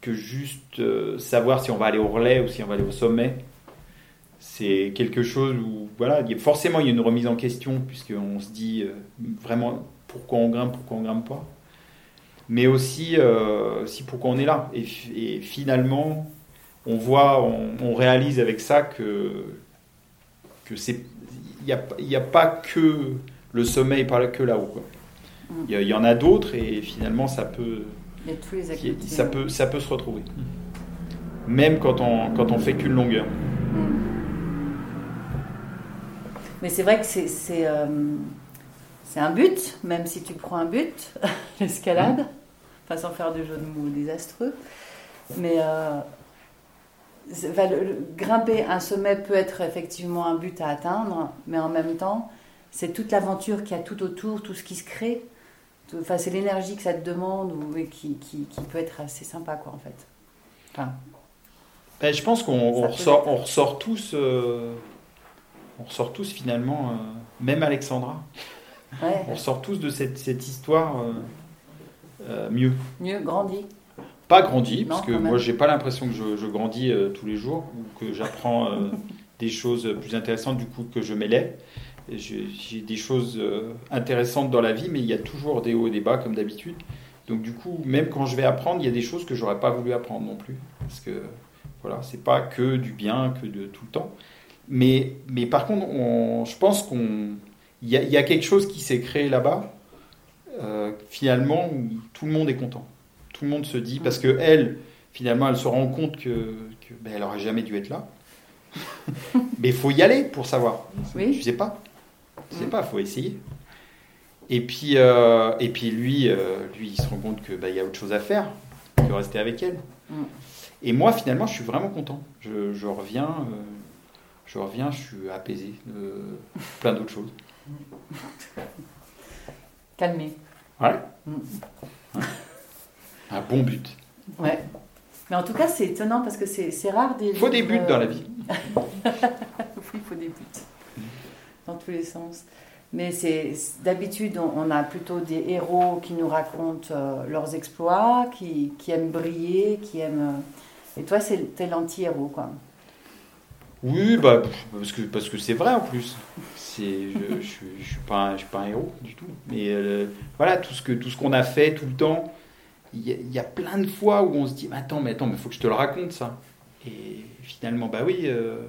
que juste euh, savoir si on va aller au relais ou si on va aller au sommet c'est quelque chose où, voilà, forcément, il y a une remise en question, puisqu'on se dit euh, vraiment pourquoi on grimpe, pourquoi on grimpe pas. Mais aussi, euh, pourquoi on est là. Et, finalement, on voit, on, réalise avec ça que, que c'est, il n'y a, a pas que le sommeil, pas que là-haut. Mm. Il y, en a d'autres et finalement, ça peut, ça peut, ça peut se retrouver. Même quand on, quand on fait qu'une longueur. Mm. Mais c'est vrai que c'est euh, c'est un but, même si tu prends un but, *laughs* l'escalade, enfin sans faire de jeu de mots désastreux. Mais euh, grimper un sommet peut être effectivement un but à atteindre, mais en même temps, c'est toute l'aventure qu'il y a tout autour, tout ce qui se crée. Enfin, c'est l'énergie que ça te demande ou, et qui, qui, qui, peut être assez sympa, quoi, en fait. Enfin, ben, je pense qu'on ressort, on ressort tous, euh, on ressort tous finalement, euh, même Alexandra. On ressort tous de cette, cette histoire euh, mieux. Mieux, grandi. Pas grandi, parce que moi j'ai pas l'impression que je, je grandis tous les jours ou que j'apprends *laughs* des choses plus intéressantes du coup que je m'élève. J'ai des choses intéressantes dans la vie, mais il y a toujours des hauts et des bas comme d'habitude. Donc du coup, même quand je vais apprendre, il y a des choses que j'aurais pas voulu apprendre non plus, parce que voilà, c'est pas que du bien, que de tout le temps. Mais, mais par contre, je pense qu'on il y, a quelque chose qui s'est créé là-bas, euh, finalement, où tout le monde est content. Tout le monde se dit, parce que elle, finalement, elle se rend compte que, que ben, elle jamais dû être là. *laughs* mais il faut y aller pour savoir. Oui. Je sais pas. Je sais pas, faut essayer. Et puis, euh, et puis lui, euh, lui, il se rend compte que ben, y a autre chose à faire que rester avec elle. Mm. Et moi, finalement, je suis vraiment content. Je, reviens, je reviens, je suis apaisé de plein d'autres choses. Calmé. Ouais. Un bon but. Ouais. Mais en tout cas, c'est étonnant parce que c'est rare des. Il faut des buts dans la vie. *laughs* oui, il faut des buts. Dans tous les sens. Mais c'est d'habitude, on, a plutôt des héros qui nous racontent euh, leurs exploits, qui, qui, aiment briller, qui aiment. Euh, et toi, c'est l'anti-héros, quoi. Oui, bah, parce que parce que c'est vrai en plus. C'est, je, je, je, suis pas, je suis pas un héros du tout. Mais euh, voilà, tout ce qu'on a fait tout le temps, il y, a plein de fois où on se dit, attends, mais attends, mais faut que je te le raconte ça. Et finalement, bah oui, euh,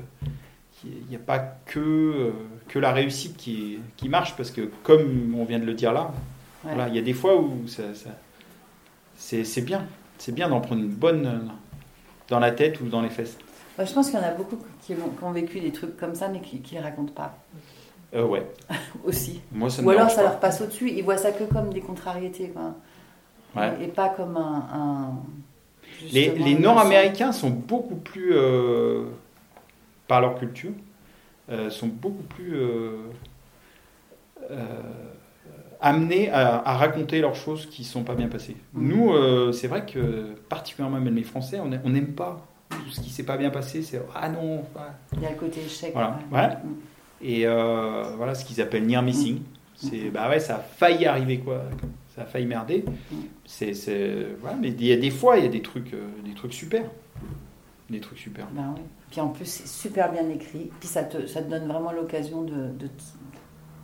il n'y a pas que euh, que la réussite qui qui marche parce que comme on vient de le dire là, voilà, il y a des fois où ça, ça c'est bien, c'est bien d'en prendre une bonne dans la tête ou dans les fesses Je pense qu'il y en a beaucoup qui ont, vécu des trucs comme ça, mais qui ne les racontent pas. Euh, ouais. *laughs* Aussi. Ou alors ça leur passe au-dessus, ils voient ça que comme des contrariétés. Et, pas comme un. les, les Nord-Américains sont beaucoup plus. Euh, par leur culture, euh, sont beaucoup plus. Amenés à, raconter leurs choses qui ne sont pas bien passées. Mm. Nous, c'est vrai que, particulièrement même les Français, on n'aime pas tout ce qui s'est pas bien passé. C'est ah non. Il y a le côté échec. Voilà. Ouais. Mm. Et euh, voilà ce qu'ils appellent near missing. Mm. C'est bah ouais, ça a failli arriver quoi. Ça a failli merder. C'est voilà, mais il y a des fois, il y a des trucs, euh, des trucs super. Des trucs super. Ben oui. Puis en plus, c'est super bien écrit. Puis ça te, ça te donne vraiment l'occasion de, de,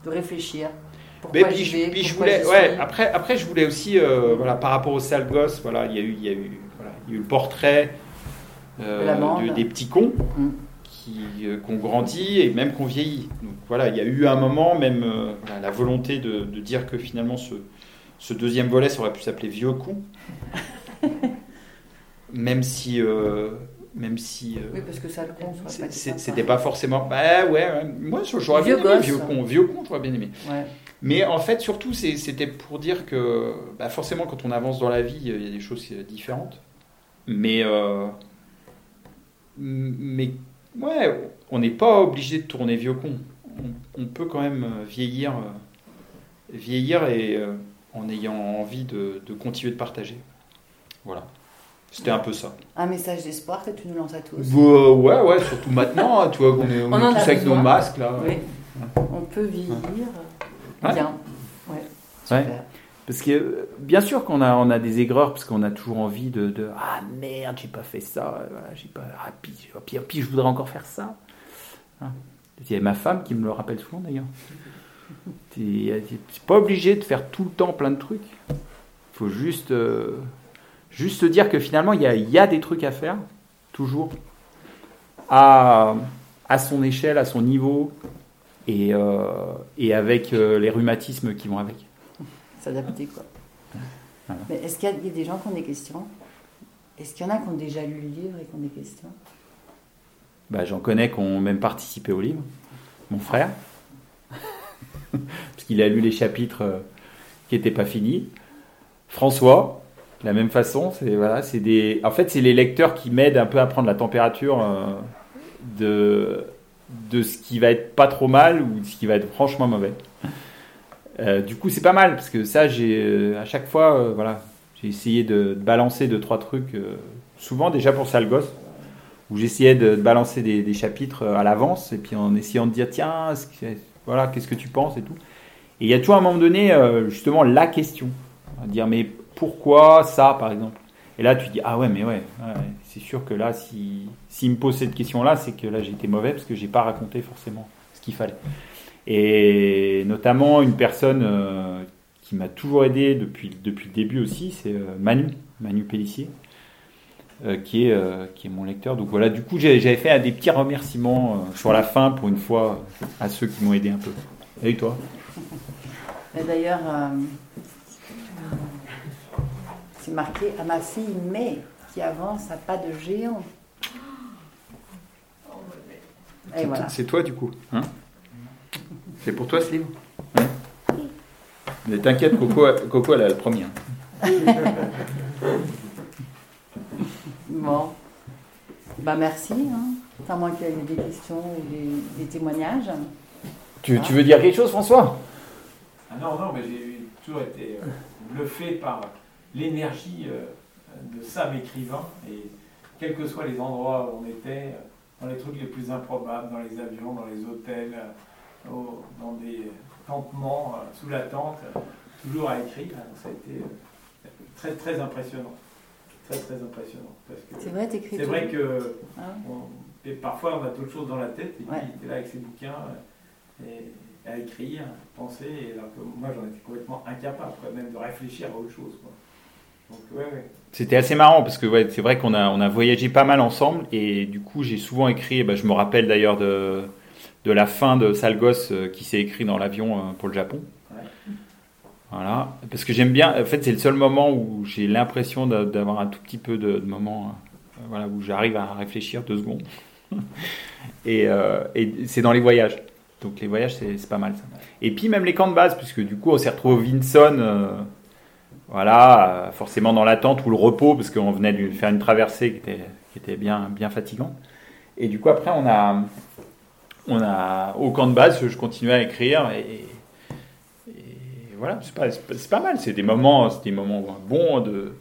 de réfléchir mais puis, je, voulais, ouais, après, après, je voulais aussi, euh, voilà, par rapport au sale gosse, voilà, il y a eu, il y a eu, voilà, il y a eu le portrait euh, des petits cons mm. qui, euh, ont grandi et même qu'on vieillit. Donc voilà, il y a eu un moment, même la volonté de, de, dire que finalement ce, ce deuxième volet, ça aurait pu s'appeler Vieux con. *laughs* même si même si oui parce que ça le con c'était pas forcément bah ouais, moi j'aurais bien aimé vieux con vieux con j'aurais bien aimé ouais. Mais en fait, surtout, c'était pour dire que bah, forcément, quand on avance dans la vie, il y a des choses différentes. Mais, euh, mais ouais, on n'est pas obligé de tourner vieux con. On, peut quand même euh, vieillir, euh, vieillir et en ayant envie de, continuer de partager. Voilà. C'était un peu ça. Un message d'espoir que tu nous lances à tous. Bah, ouais, ouais, surtout maintenant, hein, tu vois, *laughs* on est, on est tous avec nos masques là. Oui. On peut vieillir. Bien. Ouais. Parce que bien sûr qu'on a, on a des aigreurs parce qu'on a toujours envie de, ah merde j'ai pas fait ça j'ai pas ah, puis, puis, je voudrais encore faire ça hein. il y a ma femme qui me le rappelle souvent d'ailleurs tu pas obligé de faire tout le temps plein de trucs il faut juste euh, juste se dire que finalement il y a, des trucs à faire toujours à, son échelle à son niveau et, euh, avec euh, les rhumatismes qui vont avec. S'adapter, quoi. Mais est-ce qu'il y, a des gens qui ont des questions? Est-ce qu'il y en a qui ont déjà lu le livre et qui ont des questions? Bah, J'en connais qui ont même participé au livre. Mon frère, parce qu'il a lu les chapitres euh, qui n'étaient pas finis. François, de la même façon, c'est voilà, c'est des. En fait, c'est les lecteurs qui m'aident un peu à prendre la température de de ce qui va être pas trop mal ou de ce qui va être franchement mauvais. Euh, du coup, c'est pas mal parce que ça, j'ai euh, à chaque fois, euh, voilà, j'ai essayé de, balancer deux trois trucs. souvent déjà pour sale gosse, où j'essayais de, balancer des, chapitres à l'avance et puis en essayant de dire tiens, voilà, qu'est-ce que tu penses et tout. Et il y a toujours à un moment donné, justement, la question, à dire mais pourquoi ça, par exemple? Et là, tu dis ah ouais, mais ouais, c'est sûr que là, si s'il me pose cette question-là, c'est que là été mauvais parce que j'ai pas raconté forcément ce qu'il fallait. Et notamment une personne euh, qui m'a toujours aidé depuis, depuis le début aussi, c'est euh, Manu, Manu Pellissier, euh, qui, est, euh, qui est mon lecteur. Donc voilà, du coup j'avais fait des petits remerciements euh, sur la fin pour une fois à ceux qui m'ont aidé un peu. Et toi? Et d'ailleurs, euh, c'est marqué à ma fille mais qui avance à pas de géant. Et C'est- voilà. C'est toi du coup hein? C'est pour toi ce livre Hein Mais t'inquiète, Coco, Coco elle a le premier. hein. *laughs* Bon. Bah merci. Hein. À moins qu'il y ait des questions ou des, des témoignages. Tu, tu veux dire quelque chose François? Ah non, non, mais j'ai toujours été euh, bluffé par l'énergie euh, de Sam écrivain. Et quels que soient les endroits où on était, euh, dans les trucs les plus improbables, dans les avions, dans les hôtels, euh, au- dans des campements, euh, sous la tente, euh, toujours à écrire. Ça a été euh, très, très impressionnant. Très, très impressionnant. Parce que C'est vrai, t'écris c'est vrai que Hein on- et parfois on a d'autres choses dans la tête et puis Ouais. il était là avec ses bouquins et, à écrire, à penser, et alors que moi j'en étais complètement incapable, quoi, même de réfléchir à autre chose. Quoi. Donc ouais, ouais. C'était assez marrant parce que ouais, c'est vrai qu'on a, on a voyagé pas mal ensemble et du coup j'ai souvent écrit, bah, je me rappelle d'ailleurs de, de la fin de Sale Gosse euh, qui s'est écrit dans l'avion euh, pour le Japon. Ouais. Voilà, parce que j'aime bien, en fait c'est le seul moment où j'ai l'impression d'a- d'avoir un tout petit peu de, de moment euh, voilà, où j'arrive à réfléchir deux secondes. *laughs* et euh, et c'est dans les voyages. Donc les voyages c'est pas mal ça. Et puis même les camps de base, puisque du coup on s'est retrouvé au Vinson. euh, voilà, forcément dans l'attente ou le repos, parce qu'on venait de faire une traversée qui était, qui était bien, bien fatigante. Et du coup, après, on a, on a, au camp de base, je continuais à écrire et, et voilà, c'est pas, mal. C'est des moments, c'est des moments bons de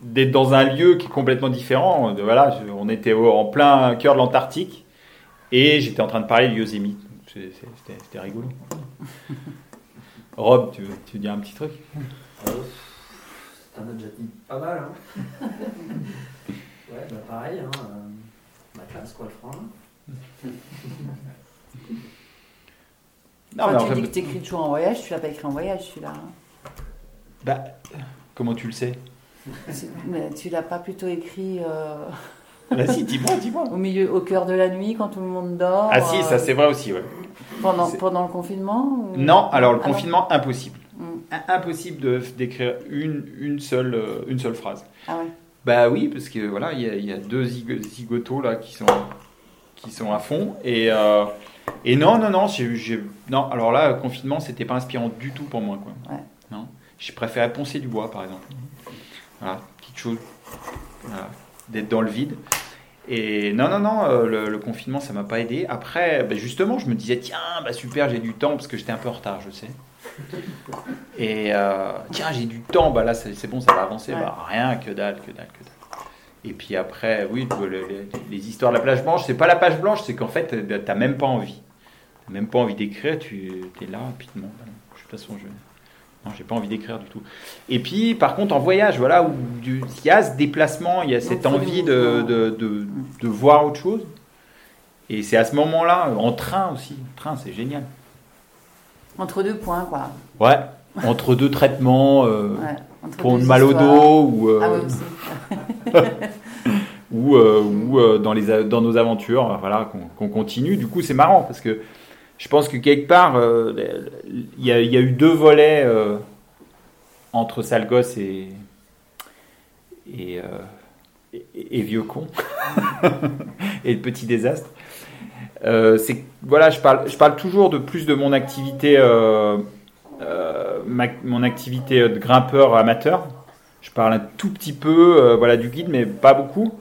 d'être dans un lieu qui est complètement différent. De, voilà, je- on était au- en plein cœur de l'Antarctique et j'étais en train de parler de Yosemite. C'était c'était rigolo. Rob, tu veux, tu veux dire un petit truc? T'en as déjà dit pas mal, hein *laughs* Ouais, bah pareil, hein. euh, ma classe, quoi, le franc. Non, Enfin, mais tu dis que t'écris toujours en voyage, tu l'as pas écrit en voyage celui-là. hein. bah, comment tu le sais? C'est- Mais tu l'as pas plutôt écrit euh, *laughs* Vas-y, dis-moi, dis-moi. au milieu, au cœur de la nuit quand tout le monde dort Ah si, euh, ça c'est vrai aussi, ouais. pendant, pendant le confinement ou- Non, alors le Ah non. confinement, impossible. Mm. Impossible d'écrire une, une, seule, euh, une seule phrase. Ah ouais. Bah oui, parce que voilà, il y, y a deux zig- zigotos là qui sont, qui sont à fond. Et, euh, et non, non, non, j'ai, j'ai- non, alors là, confinement, c'était pas inspirant du tout pour moi. Quoi. Ouais. Non. J'ai préféré poncer du bois, par exemple. Voilà, petite chose. Voilà, d'être dans le vide. Et non, non, non, euh, le, le confinement, ça m'a pas aidé. Après, bah, justement, je me disais, tiens, bah super, j'ai du temps, parce que j'étais un peu en retard, je sais. Et euh, tiens, j'ai du temps, bah là, c'est c'est bon, ça va avancer. Ouais. Bah, rien, que dalle, que dalle, que dalle. Et puis après, oui, le- le- les, les histoires de la plage blanche, c'est pas la page blanche, c'est qu'en fait, euh, t'as même pas envie. T'as même pas envie d'écrire, tu es là, puis non, bah non, de toute façon, je. Non, j'ai pas envie d'écrire du tout. Et puis, par contre, en voyage, voilà, où il y a ce déplacement, il y a cette envie de, de, de, de voir autre chose. Et c'est à ce moment-là, en train aussi. En train, c'est génial. Entre deux points, quoi. Ouais, *laughs* entre deux traitements, euh, Ouais, entre pour une mal au dos, ou, euh, Ah *laughs* ou, euh, ou dans, les, dans nos aventures, voilà, qu'on continue. Du coup, c'est marrant parce que je pense que quelque part, il y, y a eu deux volets entre sale gosse et, et, et, et vieux con *laughs* et petit désastre. Euh, c'est voilà, je parle, je parle toujours de plus de mon activité, euh, ma- mon activité de grimpeur amateur. Je parle un tout petit peu, euh, voilà, du guide, mais pas beaucoup.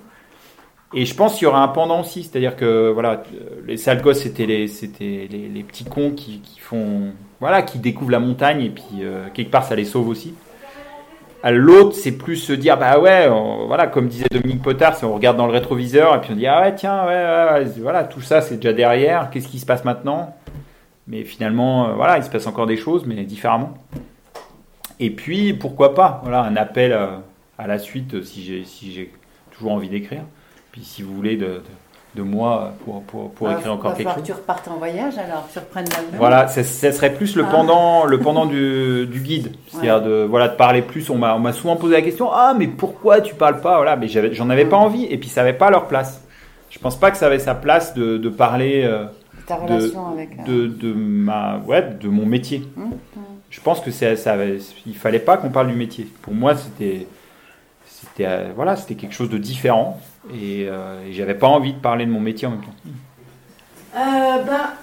Et je pense qu'il y aura un pendant aussi, c'est-à-dire que voilà, les sales gosses c'était les, les, petits cons qui, font, voilà, qui découvrent la montagne et puis euh, quelque part ça les sauve aussi. L'autre, c'est plus se dire, bah ouais, voilà, comme disait Dominique Potard, c'est on regarde dans le rétroviseur et puis on dit, ah ouais, tiens, voilà, tout ça c'est déjà derrière, qu'est-ce qui se passe maintenant? Mais finalement, euh, voilà, il se passe encore des choses, mais différemment. Et puis, pourquoi pas, voilà, un appel euh, à la suite euh, si j'ai si toujours envie d'écrire. Puis si vous voulez de, de, de moi pour, pour, pour Va- écrire encore va quelque chose. que tu repartes en voyage alors, tu reprennes l'avion. Voilà, ça, ça serait plus le Ah. pendant, le pendant du, du guide. C'est-à-dire de, voilà, de parler plus. On m'a, souvent posé la question Ah, mais pourquoi tu parles pas? Voilà, mais j'en avais pas Mm. envie et puis ça avait pas leur place. Je pense pas que ça avait sa place de, de parler euh, Ta relation avec. euh, de, de, ma, ouais, de mon métier. hum, hum. Je pense que c'est, ça avait, il fallait pas qu'on parle du métier. Pour moi, c'était, c'était, euh, voilà, c'était quelque chose de différent et, euh, et j'avais pas envie de parler de mon métier en même temps. Euh, bah,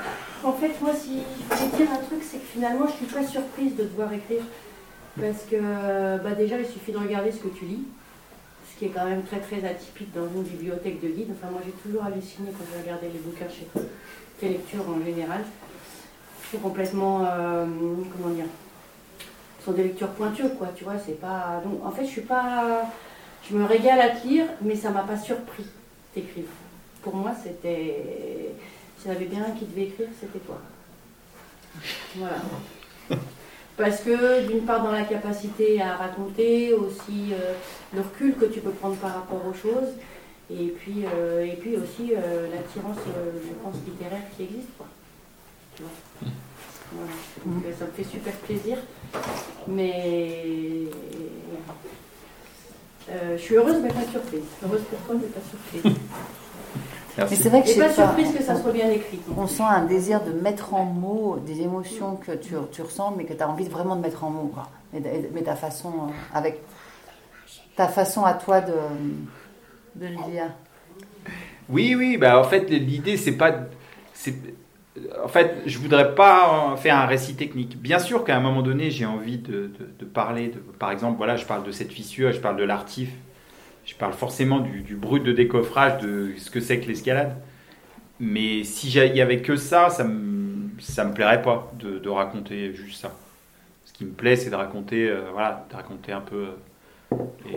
en fait, moi, si je voulais dire un truc, c'est que finalement, je suis pas surprise de devoir écrire. Parce que, bah, déjà, il suffit de regarder ce que tu lis. Ce qui est quand même très, très atypique dans une bibliothèque de guide. Enfin, moi, j'ai toujours halluciné quand j'ai regardé les bouquins chez tes lectures en général. C'est complètement, euh, comment dire, ce sont des lectures pointues, quoi, tu vois, c'est pas... Donc, en fait, je suis pas... Je me régale à te lire, mais ça m'a pas surpris d'écrire. Pour moi, c'était... S'il y bien qui devait écrire, c'était toi. Voilà. Parce que d'une part dans la capacité à raconter, aussi euh, le recul que tu peux prendre par rapport aux choses, et puis, euh, et puis aussi euh, l'attirance, euh, je pense, littéraire qui existe. Quoi. Tu vois Voilà. Donc, ça me fait super plaisir. Mais euh, je suis heureuse mais pas surprise. Heureuse pour toi mais pas surprise. *laughs* Mais Merci. c'est vrai que Et pas sais pas. surprise que ça soit bien écrit. On sent un désir de mettre en mots des émotions que tu, tu ressens, mais que tu as envie de vraiment de mettre en mots. Quoi. De- mais ta façon, avec ta façon à toi de, de dire. Oui, oui, bah en fait l'idée c'est pas, en fait je voudrais pas faire un récit technique. Bien sûr qu'à un moment donné j'ai envie de, de- de parler, de, par exemple voilà je parle de cette fissure, je parle de l'artif, je parle forcément du, du brut de décoffrage, de ce que c'est que l'escalade. Mais si il y avait que ça, ça me, ça me plairait pas de, de raconter juste ça. Ce qui me plaît c'est de raconter, euh, voilà, de raconter un peu euh,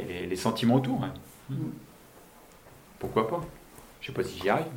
les, les- sentiments autour. ouais. Pourquoi pas? Je sais pas si j'y arrive.